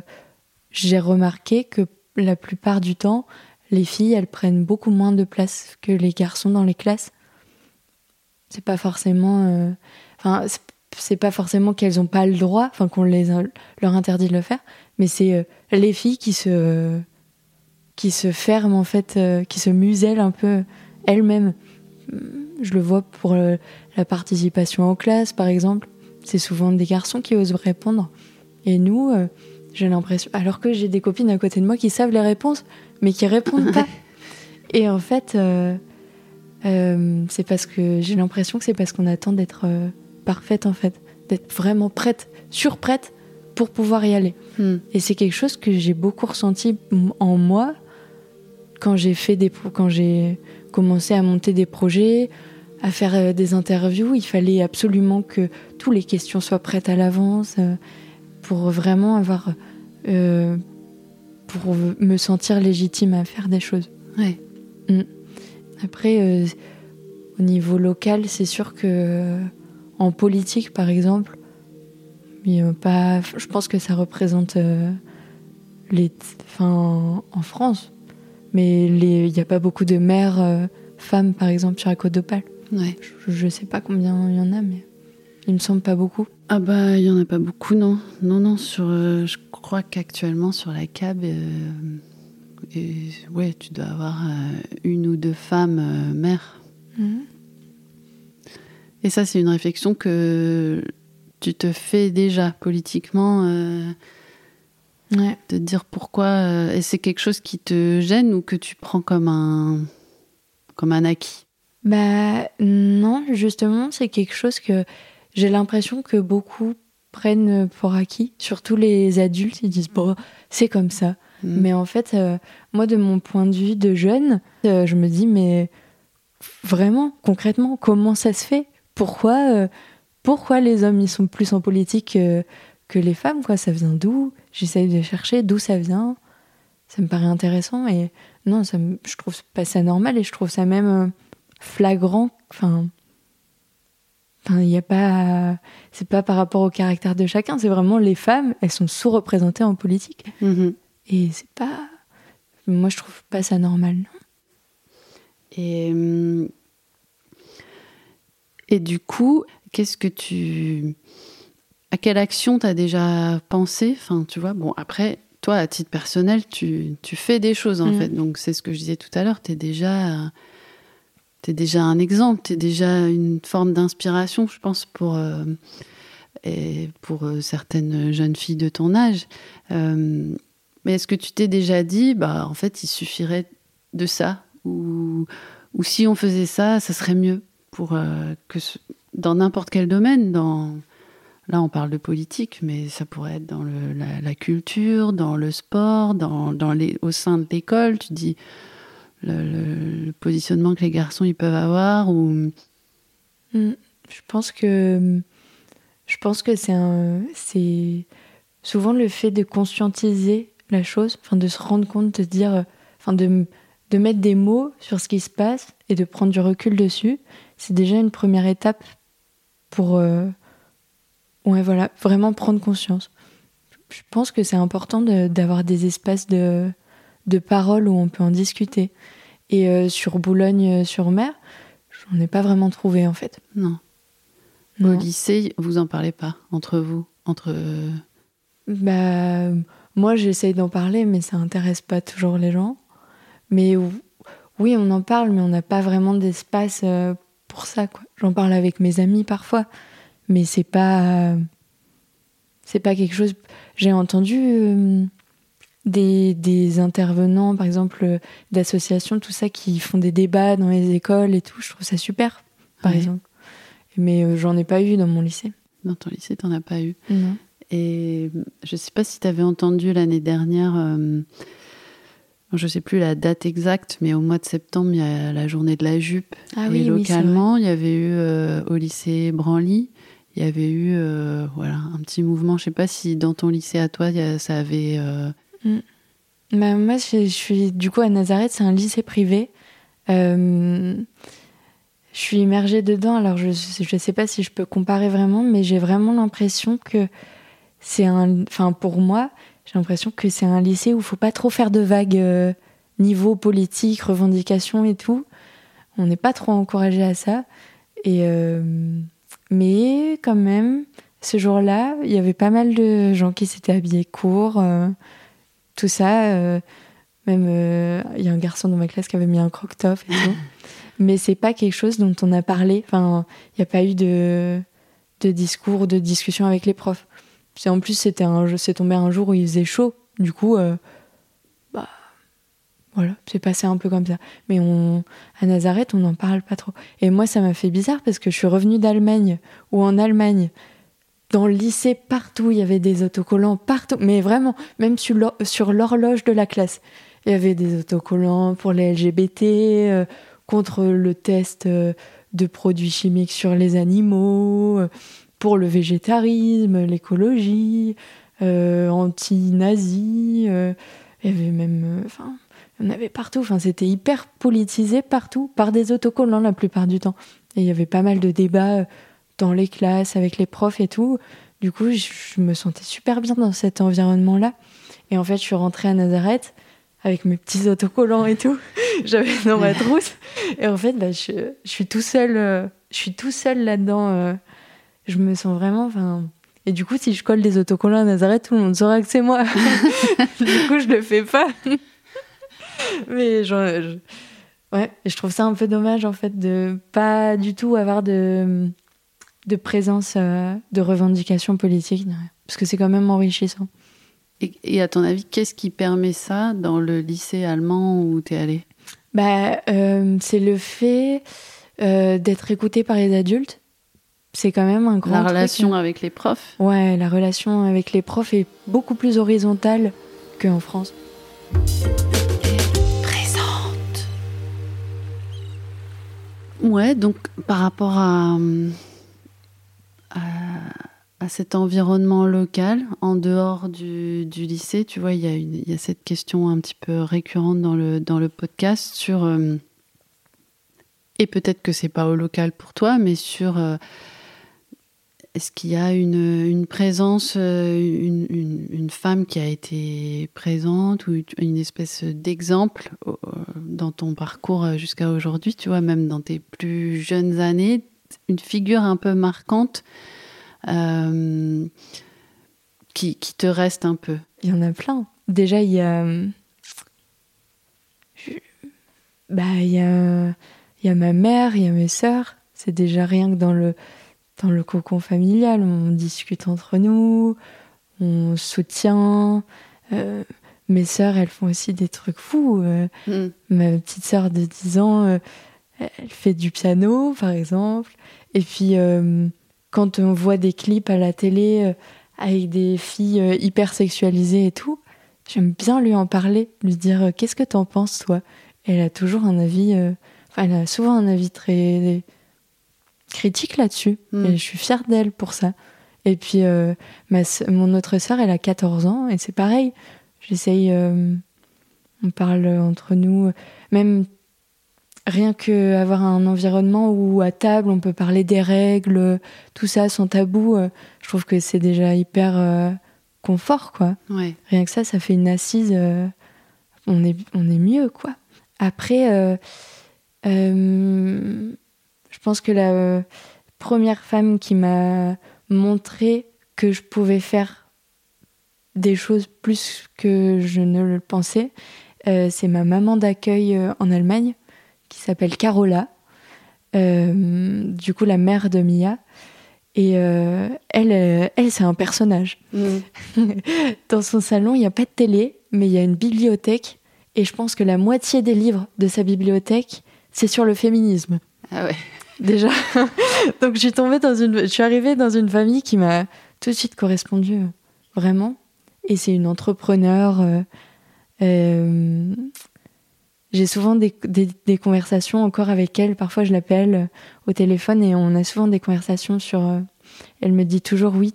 j'ai remarqué que la plupart du temps, les filles, elles prennent beaucoup moins de place que les garçons dans les classes. C'est pas forcément, euh, enfin, c'est pas forcément qu'elles ont pas le droit, enfin qu'on les leur interdit de le faire, mais c'est les filles qui se qui se ferment en fait, qui se musellent un peu elles-mêmes je le vois pour euh, la participation en classe, par exemple. C'est souvent des garçons qui osent répondre. Et nous, euh, j'ai l'impression, alors que j'ai des copines à côté de moi qui savent les réponses, mais qui répondent *laughs* pas. Et en fait, euh, c'est parce que j'ai l'impression que c'est parce qu'on attend d'être parfaite, en fait, d'être vraiment prête, surprête pour pouvoir y aller. Hmm. Et c'est quelque chose que j'ai beaucoup ressenti en moi quand j'ai fait des quand j'ai commencé à monter des projets, à faire euh, des interviews. Il fallait absolument que toutes les questions soient prêtes à l'avance euh, pour vraiment avoir. Euh, pour me sentir légitime à faire des choses. Ouais. Mm. Après, au niveau local, c'est sûr que en politique, par exemple, pas, je pense que ça représente les, enfin, en France, mais il n'y a pas beaucoup de mères euh, femmes, par exemple, sur la côte d'Opale. Ouais. Je ne sais pas combien il y en a, mais il me semble pas beaucoup. Ah bah, il y en a pas beaucoup, non. Non, non, sur, euh, je crois qu'actuellement, sur la CAB, euh, ouais, tu dois avoir une ou deux femmes mères. Mhm. Et ça, c'est une réflexion que tu te fais déjà politiquement de te dire pourquoi. Euh, et c'est quelque chose qui te gêne ou que tu prends comme un, comme un acquis? Bah non, justement, c'est quelque chose que j'ai l'impression que beaucoup prennent pour acquis. Surtout les adultes, ils disent bon, c'est comme ça. Mm. Mais en fait, euh, moi, de mon point de vue de jeune, euh, je me dis mais vraiment, concrètement, comment ça se fait? Pourquoi, pourquoi les hommes ils sont plus en politique que les femmes, quoi? Ça vient d'où? J'essaye de chercher d'où ça vient. Ça me paraît intéressant et non, ça je trouve pas ça normal et je trouve ça même euh, flagrant. Enfin, enfin, il y a pas, c'est pas par rapport au caractère de chacun. C'est vraiment les femmes, elles sont sous-représentées en politique mm-hmm. Et c'est pas. Moi, je trouve pas ça normal. Non et hum, et du coup, qu'est-ce que tu à quelle action tu as déjà pensé? Enfin, tu vois, bon, après, toi, à titre personnel, tu, tu fais des choses, en mm. fait. Donc, c'est ce que je disais tout à l'heure, tu es déjà, es déjà un exemple, tu es déjà une forme d'inspiration, je pense, pour, et pour certaines jeunes filles de ton âge. Mais est-ce que tu t'es déjà dit, bah, en fait, il suffirait de ça ou, ou si on faisait ça, ça serait mieux pour que dans n'importe quel domaine, dans Là, on parle de politique, mais ça pourrait être dans la, culture, dans le sport, dans, les, au sein de l'école. Tu dis le, positionnement que les garçons ils peuvent avoir. Hmm. Je pense que je pense que c'est souvent le fait de conscientiser la chose, enfin de se rendre compte, de dire, enfin de de mettre des mots sur ce qui se passe et de prendre du recul dessus. C'est déjà une première étape pour euh, Ouais, voilà, vraiment prendre conscience. Je pense que c'est important d'avoir des espaces de, de parole où on peut en discuter. Et euh, sur Boulogne-sur-Mer, j'en ai pas vraiment trouvé en fait. Non. Au lycée, vous en parlez pas entre vous, entre. Bah, moi j'essaye d'en parler, mais ça intéresse pas toujours les gens. Mais oui, on en parle, mais on n'a pas vraiment d'espace euh, pour ça. J'en parle avec mes amis parfois, mais c'est pas c'est pas quelque chose. J'ai entendu euh, des, des, intervenants par exemple euh, d'associations tout ça qui font des débats dans les écoles et tout. Je trouve ça super par exemple. Mais euh, j'en ai pas eu dans mon lycée. Dans ton lycée t'en as pas eu. Non. Et je sais pas si tu avais entendu l'année dernière je sais plus la date exacte, mais au mois de septembre, il y a la journée de la jupe. Ah et localement, il y avait eu au lycée Branly il y avait eu euh, voilà, un petit mouvement. Je sais pas si dans ton lycée à toi, ça avait. Euh, mm. bah, moi, je, suis du coup à Nazareth, c'est un lycée privé. Euh, je suis immergée dedans, alors je ne sais pas si je peux comparer vraiment, mais j'ai vraiment l'impression que c'est un. Enfin, pour moi, j'ai l'impression que c'est un lycée où il faut pas trop faire de vagues niveau politique, revendication et tout. On n'est pas trop encouragé à ça. Et. Mais quand même, ce jour-là, il y avait pas mal de gens qui s'étaient habillés court, euh, tout ça. Euh, même, euh, il y a un garçon dans ma classe qui avait mis un croque-top et tout. *laughs* Mais c'est pas quelque chose dont on a parlé. Enfin, il n'y a pas eu de, de discours ou de discussion avec les profs. En plus, c'était un, c'est tombé un jour où il faisait chaud. Du coup, voilà, c'est passé un peu comme ça. Mais on, à Nazareth, on n'en parle pas trop. Et moi, ça m'a fait bizarre parce que je suis revenue d'Allemagne, ou en Allemagne, dans le lycée, partout, il y avait des autocollants, partout. Mais vraiment, même sur l'horloge de la classe, il y avait des autocollants pour les LGBT, euh, contre le test euh, de produits chimiques sur les animaux, euh, pour le végétarisme, l'écologie, anti-nazi. il y avait même. Enfin il y en avait partout. Enfin, c'était hyper politisé partout, par des autocollants la plupart du temps. Et il y avait pas mal de débats euh, dans les classes, avec les profs et tout. Du coup, je me sentais super bien dans cet environnement-là. Et en fait, je suis rentrée à Nazareth avec mes petits autocollants et tout. *laughs* J'avais dans ma trousse. Et en fait, bah, je, suis tout seul. Euh, je suis tout seul là-dedans. Euh. Je me sens vraiment. Enfin, et du coup, si je colle des autocollants à Nazareth, tout le monde saura que c'est moi. *laughs* du coup, je le fais pas. mais je, ouais, je trouve ça un peu dommage en fait de pas du tout avoir de, de présence euh, de revendication politique, parce que c'est quand même enrichissant. Et, à ton avis, qu'est-ce qui permet ça dans le lycée allemand où tu es allé bah, euh, C'est le fait euh, d'être écouté par les adultes. C'est quand même un grand. La relation hein. avec les profs Ouais, la relation avec les profs est beaucoup plus horizontale qu'en France. Ouais, donc par rapport à, à, cet environnement local, en dehors du, du lycée, tu vois, il y, a il y, a cette question un petit peu récurrente dans le, dans le podcast sur. Euh, et peut-être que c'est pas au local pour toi, mais sur euh, est-ce qu'il y a une, présence, euh, une, femme qui a été présente ou une espèce d'exemple euh, dans ton parcours euh, jusqu'à aujourd'hui, tu vois, même dans tes plus jeunes années, une figure un peu marquante qui, te reste un peu? Il y en a plein. Déjà, il y a. Bah, il y a il y a ma mère, il y a mes sœurs. C'est déjà rien que dans le, dans le cocon familial. On discute entre nous, on soutient. Euh, mes sœurs, elles font aussi des trucs fous. Euh, mm. Ma petite sœur de 10 ans, euh, elle fait du piano, par exemple. Et puis, quand on voit des clips à la télé avec des filles hyper sexualisées et tout, j'aime bien lui en parler, lui dire Qu'est-ce que t'en penses, toi? Elle a toujours un avis. Enfin, elle a souvent un avis très critique là-dessus. Mm. Et je suis fière d'elle pour ça. Et puis, ma, mon autre sœur, elle a 14 ans, et c'est pareil. J'essaye. Euh, on parle entre nous, même rien que avoir un environnement où à table on peut parler des règles, tout ça sans tabou. Euh, je trouve que c'est déjà hyper euh, confort, quoi. Rien que ça, ça fait une assise. on est on est mieux, quoi. Après, pense que la première femme qui m'a montré que je pouvais faire des choses plus que je ne le pensais. Euh, c'est ma maman d'accueil euh, en Allemagne qui s'appelle Carola, euh, du coup la mère de Mia. Et elle, elle c'est un personnage. Mm. *laughs* Dans son salon, il n'y a pas de télé, mais il y a une bibliothèque. Et je pense que la moitié des livres de sa bibliothèque, c'est sur le féminisme. Ah ouais. Déjà. *laughs* Donc je suis dans une, je suis arrivée dans une famille qui m'a tout de suite correspondu, vraiment et c'est une entrepreneur. Euh, euh, j'ai souvent des, des, conversations encore avec elle. Parfois, je l'appelle euh, au téléphone et on a souvent des conversations sur. elle me dit toujours oui,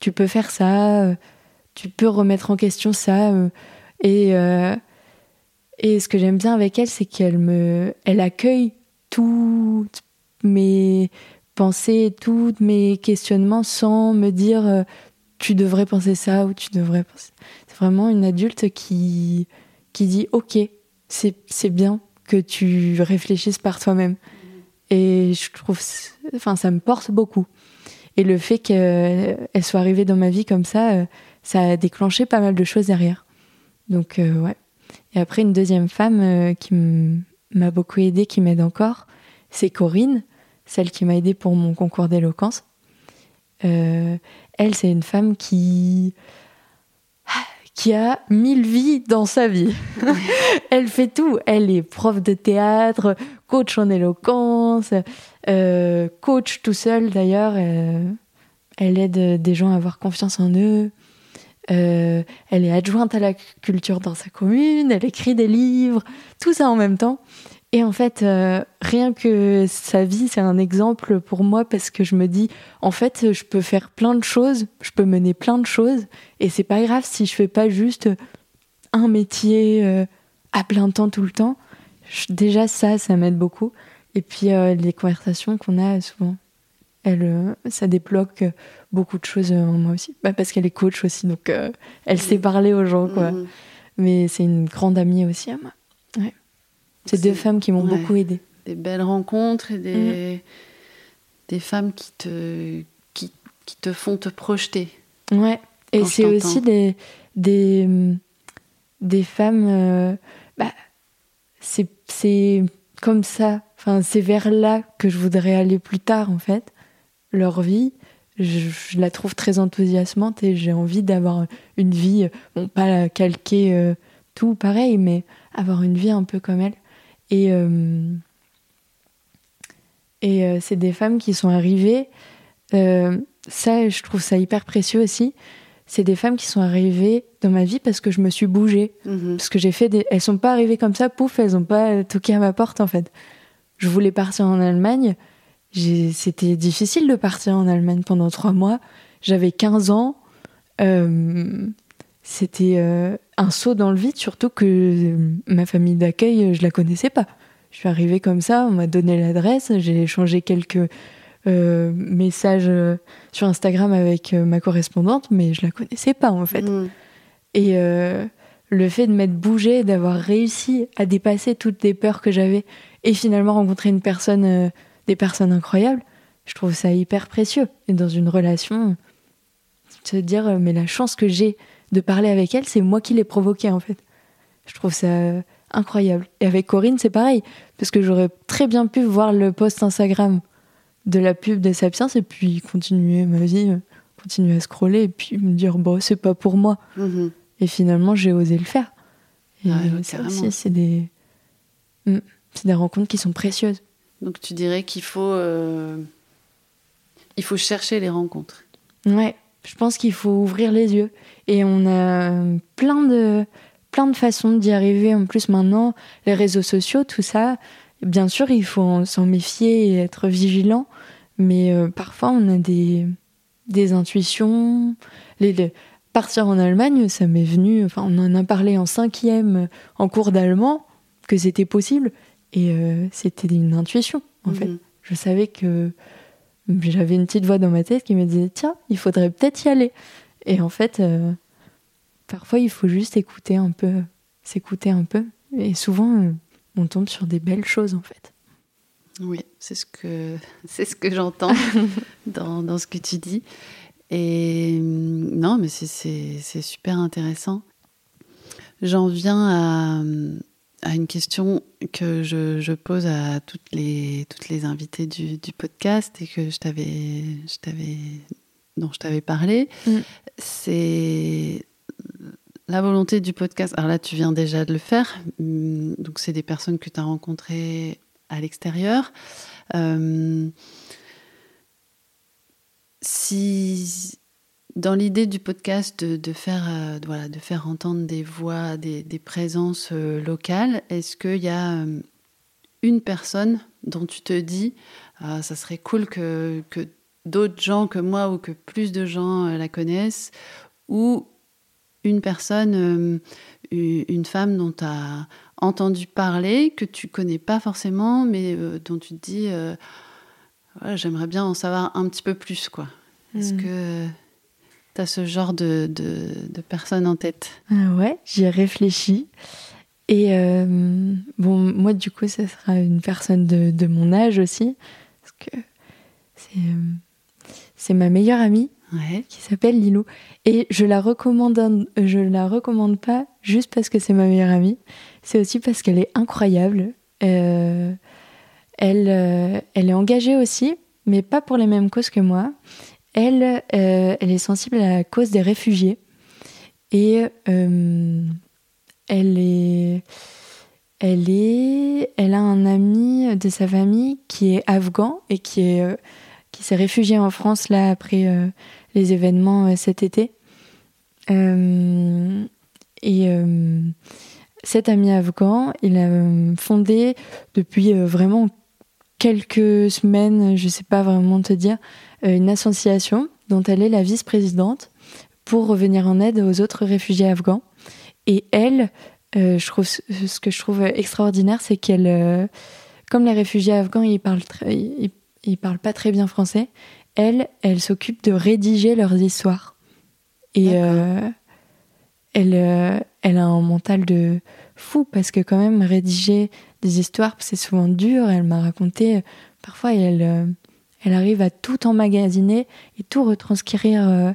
tu, peux faire ça, tu peux remettre en question ça. et, et ce que j'aime bien avec elle, c'est qu'elle me, elle accueille toutes mes pensées, tous mes questionnements sans me dire tu devrais penser ça ou tu devrais penser. C'est vraiment une adulte qui, qui dit Ok, c'est bien que tu réfléchisses par toi-même. Et je trouve. Enfin, ça me porte beaucoup. Et le fait qu'elle soit arrivée dans ma vie comme ça, euh, ça a déclenché pas mal de choses derrière. Donc, euh, ouais. Et après, une deuxième femme euh, qui m'a beaucoup aidée, qui m'aide encore, c'est Corinne, celle qui m'a aidée pour mon concours d'éloquence. Euh, elle, c'est une femme qui qui a mille vies dans sa vie. *laughs* elle fait tout. Elle est prof de théâtre, coach en éloquence, euh, coach tout seul d'ailleurs. Euh, elle aide des gens à avoir confiance en eux. elle est adjointe à la culture dans sa commune. Elle écrit des livres. Tout ça en même temps. Et en fait, euh, rien que sa vie, c'est un exemple pour moi parce que je me dis, en fait, je peux faire plein de choses, je peux mener plein de choses, et c'est pas grave si je fais pas juste un métier euh, à plein temps tout le temps. déjà, ça, ça m'aide beaucoup. Et puis, euh, les conversations qu'on a souvent, elle, ça débloque beaucoup de choses en moi aussi. Bah, parce qu'elle est coach aussi, donc elle sait parler aux gens, quoi. Mmh. Mais c'est une grande amie aussi à moi. Ouais. C'est deux femmes qui m'ont beaucoup aidée. Des belles rencontres et des, mm. des femmes qui te, qui, qui, te font te projeter. Ouais. Et c'est aussi des, des, des femmes. Euh, bah, c'est comme ça. Enfin, c'est vers là que je voudrais aller plus tard, en fait. Leur vie. Je, la trouve très enthousiasmante et j'ai envie d'avoir une vie, bon, pas calquer euh, tout pareil, mais avoir une vie un peu comme elle. Et, euh, et euh, c'est des femmes qui sont arrivées. Euh, ça, je trouve ça hyper précieux aussi. C'est des femmes qui sont arrivées dans ma vie parce que je me suis bougée. Mhm. Parce que j'ai fait des. Elles sont pas arrivées comme ça, pouf, elles ont pas toqué à ma porte en fait. Je voulais partir en Allemagne. C'était difficile de partir en Allemagne pendant trois mois. J'avais 15 ans. C'était un saut dans le vide, surtout que ma famille d'accueil, je la connaissais pas. Je suis arrivée comme ça, on m'a donné l'adresse, j'ai échangé quelques euh, messages euh, sur Instagram avec euh, ma correspondante, mais je la connaissais pas en fait. Mm. Et le fait de m'être bougée, d'avoir réussi à dépasser toutes les peurs que j'avais et finalement rencontrer une personne, des personnes incroyables, je trouve ça hyper précieux. Et dans une relation, se dire mais la chance que j'ai de parler avec elle, c'est moi qui l'ai provoqué en fait. Je trouve ça incroyable. Et avec Corinne, c'est pareil, parce que j'aurais très bien pu voir le post Instagram de la pub des Sapiens et puis continuer ma vie, continuer à scroller et puis me dire, bon, c'est pas pour moi. Mhm. Et finalement, j'ai osé le faire. Et Ouais, euh, ça carrément. aussi, c'est des, Mm. c'est des rencontres qui sont précieuses. Donc tu dirais qu'il faut, euh, il faut chercher les rencontres. Ouais, je pense qu'il faut ouvrir les yeux. Et on a euh, plein de, plein de façons d'y arriver. En plus, maintenant, les réseaux sociaux, tout ça, bien sûr, il faut en- s'en méfier et être vigilant. Mais euh, parfois, on a des, des intuitions. Les, les- partir en Allemagne, ça m'est venu. Enfin, on en a parlé en cinquième euh, en cours d'allemand que c'était possible. Et euh, c'était une intuition, en fait. Mhm. Je savais que j'avais une petite voix dans ma tête qui me disait tiens, il faudrait peut-être y aller. Et en fait, euh, parfois il faut juste écouter un peu, s'écouter un peu. Et souvent, euh, on tombe sur des belles choses en fait. Oui, c'est ce que *laughs* c'est ce que j'entends *laughs* dans, dans ce que tu dis. Et non, mais c'est super intéressant. J'en viens à, à une question que je, je pose à toutes les toutes les invitées du, du podcast et que je t'avais je t'avais dont je t'avais parlé. Mm. C'est la volonté du podcast. Alors là, tu viens déjà de le faire. Hum, Donc, c'est des personnes que tu as rencontrées à l'extérieur. Euh, si dans l'idée du podcast de, de faire euh, voilà de faire entendre des voix, des, des présences euh, locales, est-ce qu'il y a euh, une personne dont tu te dis Ah, ça serait cool que, que d'autres gens que moi ou que plus de gens la connaissent ou une personne, une femme dont tu as entendu parler, que tu connais pas forcément, mais dont tu te dis Ouais, j'aimerais bien en savoir un petit peu plus. quoi. Est-ce Mm. que tu as ce genre de, de, de personne en tête Ah ouais, j'y ai réfléchi. Et euh, bon, moi du coup, ça sera une personne de, de mon âge aussi. Parce que c'est, euh, c'est ma meilleure amie. Ouais. qui s'appelle Lilou. Et je la recommande, je la recommande pas juste parce que c'est ma meilleure amie. C'est aussi parce qu'elle est incroyable. Euh, elle, euh, elle est engagée aussi, mais pas pour les mêmes causes que moi. Elle, euh, elle est sensible à la cause des réfugiés. Et euh, elle est, elle est, elle a un ami de sa famille qui est afghan et qui est, euh, qui s'est réfugié en France là après les événements cet été. Et cet ami afghan, il a fondé depuis vraiment quelques semaines, je sais pas vraiment te dire, euh, une association dont elle est la vice-présidente pour revenir en aide aux autres réfugiés afghans. Et elle, euh, je trouve, ce que je trouve extraordinaire, c'est qu'elle, euh, comme les réfugiés afghans, ils parlent, ils, ils parlent pas très bien français, elle, elle s'occupe de rédiger leurs histoires. Et euh, elle, elle a un mental de fou parce que quand même rédiger des histoires, c'est souvent dur. Elle m'a raconté, euh, parfois elle, euh, elle arrive à tout emmagasiner et tout retranscrire euh,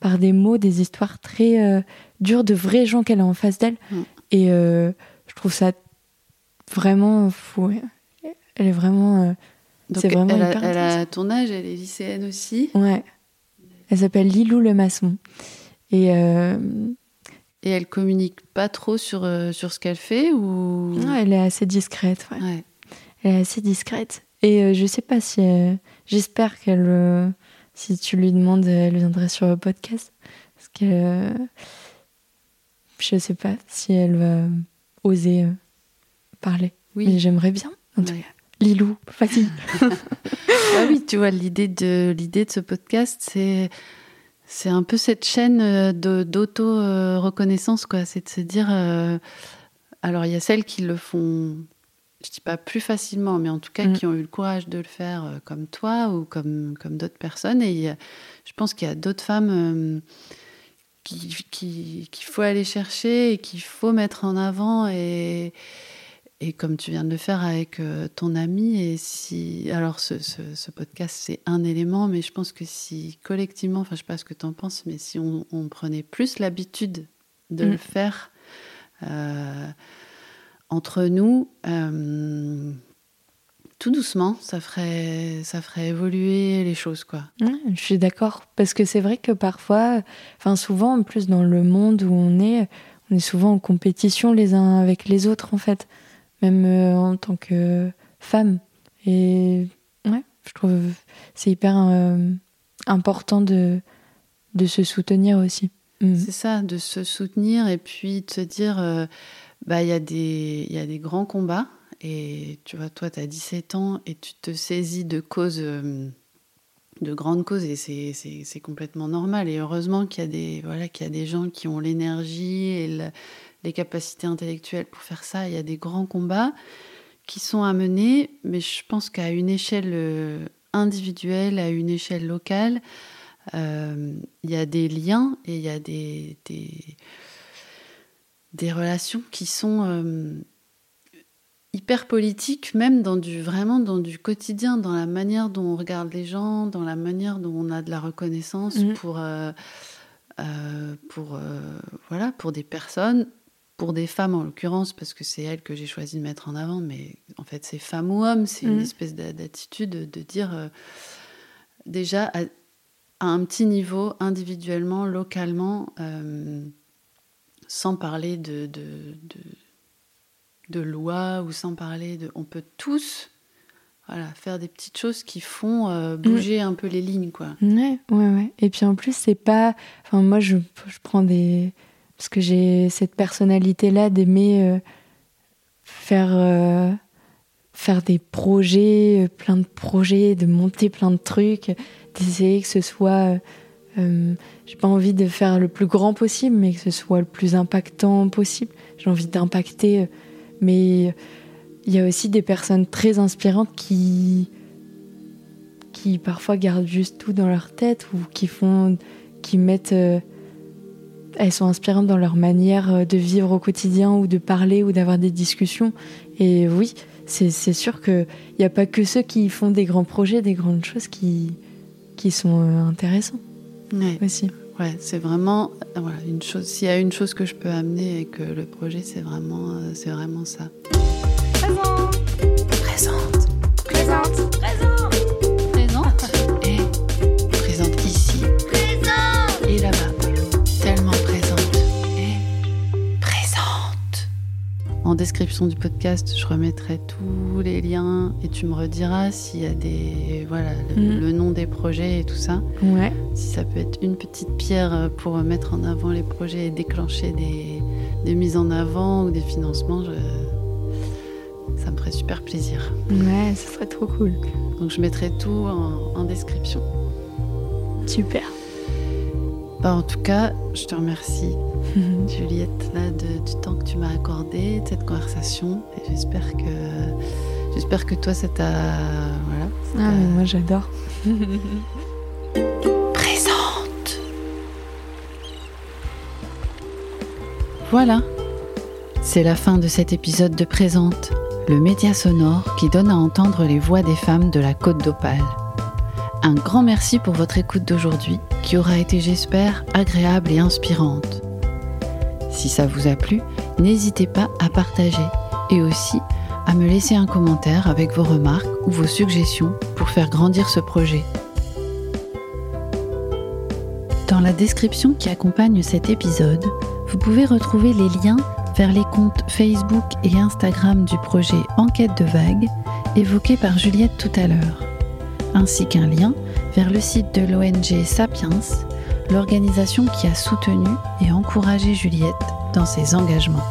par des mots, des histoires très euh, dures de vrais gens qu'elle a en face d'elle. Mm. Et euh, je trouve ça vraiment fou. Elle est vraiment... C'est vraiment elle, a, hyper elle a ton âge, elle est lycéenne aussi. Ouais. Elle s'appelle Lilou le maçon. Et Et elle communique pas trop sur, euh, sur ce qu'elle fait ou? Non, elle est assez discrète. ouais. Ouais. Elle est assez discrète. Et euh, je sais pas si. euh, J'espère qu'elle. euh, si tu lui demandes, elle viendrait sur le podcast. Parce que. je sais pas si elle va oser parler. Mais Oui. j'aimerais bien, en tout Ouais. cas. Lilou, vas-y. *laughs* Ah oui, tu vois, l'idée de, l'idée de ce podcast, c'est, c'est un peu cette chaîne euh, d'auto-reconnaissance, quoi. C'est de se dire. euh, alors, il y a celles qui le font, je dis pas plus facilement, mais en tout cas Mm. qui ont eu le courage de le faire euh, comme toi ou comme, comme d'autres personnes. Et a- je pense qu'il y a d'autres femmes. euh, qui- qui- qu'il faut aller chercher et qu'il faut mettre en avant et, et comme tu viens de le faire avec euh, ton ami et si alors ce, ce- ce podcast c'est un élément mais je pense que si collectivement enfin je sais pas ce que tu en penses mais si on, on prenait plus l'habitude de Mm. le faire euh, entre nous, euh, tout doucement, ça ferait, ça ferait évoluer les choses, quoi. je suis d'accord, parce que c'est vrai que parfois, enfin souvent, en plus dans le monde où on est, on est souvent en compétition les uns avec les autres, en fait, même euh, en tant que femme. Et ouais, je trouve c'est hyper euh, important de, de se soutenir aussi. Mm. C'est ça, de se soutenir et puis de se dire, euh, bah il y, a des, y a des grands combats et tu vois, toi, tu as 17 ans et tu te saisis de causes, de grandes causes et c'est complètement normal. Et heureusement qu'il y, a des, voilà, qu'il y a des gens qui ont l'énergie et les capacités intellectuelles pour faire ça. Il y a des grands combats qui sont à mener, mais je pense qu'à une échelle euh, individuelle, à une échelle locale, euh, il y a des liens et il y a des, des, des relations qui sont hyper politique, même dans du vraiment dans du quotidien, dans la manière dont on regarde les gens, dans la manière dont on a de la reconnaissance mm. pour euh, euh, pour euh, voilà pour des personnes, pour des femmes en l'occurrence parce que c'est elles que j'ai choisi de mettre en avant, mais en fait c'est femme ou homme, c'est une mm. espèce d'attitude de dire déjà à, un petit niveau individuellement, localement, sans parler de, de de loi ou sans parler de. On peut tous voilà, faire des petites choses qui font euh, bouger un peu les lignes, quoi. Ouais, ouais, ouais. Et puis en plus, c'est pas. Enfin, moi, je, je prends des. Parce que j'ai cette personnalité-là d'aimer euh, faire. Euh, faire des projets, plein de projets, de monter plein de trucs, d'essayer que ce soit. j'ai pas envie de faire le plus grand possible, mais que ce soit le plus impactant possible. J'ai envie d'impacter mais il y a aussi des personnes très inspirantes qui, qui parfois gardent juste tout dans leur tête ou qui font, qui mettent, euh, elles sont inspirantes dans leur manière euh, de vivre au quotidien ou de parler ou d'avoir des discussions. Et oui, c'est sûr qu'il n'y a pas que ceux qui font des grands projets, des grandes choses qui, qui sont euh, intéressants aussi. Ouais, c'est vraiment voilà, une chose. S'il y a une chose que je peux amener et que le projet, c'est vraiment, euh, c'est vraiment ça. Présente. Présente. Présente. En description du podcast, je remettrai tous les liens et tu me rediras s'il y a des voilà le, mm. le nom des projets et tout ça. Ouais si ça peut être une petite pierre pour mettre en avant les projets et déclencher des, mises en avant ou des financements, ça me ferait super plaisir. Ouais, ce serait trop cool. Donc je mettrai tout en, description. Super. Bah, en tout cas, je te remercie, Juliette, là, du temps que tu m'as accordé, de cette conversation. Et j'espère que, j'espère que toi, ça t'a. Voilà, ah, mais moi, j'adore. *laughs* Voilà, c'est la fin de cet épisode de Présente, le média sonore qui donne à entendre les voix des femmes de la Côte d'Opale. Un grand merci pour votre écoute d'aujourd'hui, qui aura été, j'espère, agréable et inspirante. Si ça vous a plu, n'hésitez pas à partager et aussi à me laisser un commentaire avec vos remarques ou vos suggestions pour faire grandir ce projet. Dans la description qui accompagne cet épisode, vous pouvez retrouver les liens vers les comptes Facebook et Instagram du projet Enquête de vagues évoqué par Juliette tout à l'heure, ainsi qu'un lien vers le site de l'ONG Sapiens, l'organisation qui a soutenu et encouragé Juliette dans ses engagements.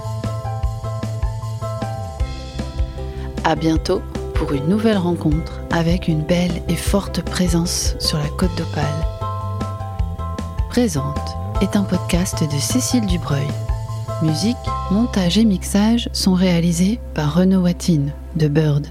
À bientôt pour une nouvelle rencontre avec une belle et forte présence sur la côte d'Opale. Présente est un podcast de Cécile Dubreuil. Musique, montage et mixage sont réalisés par Renaud Watine de Bird.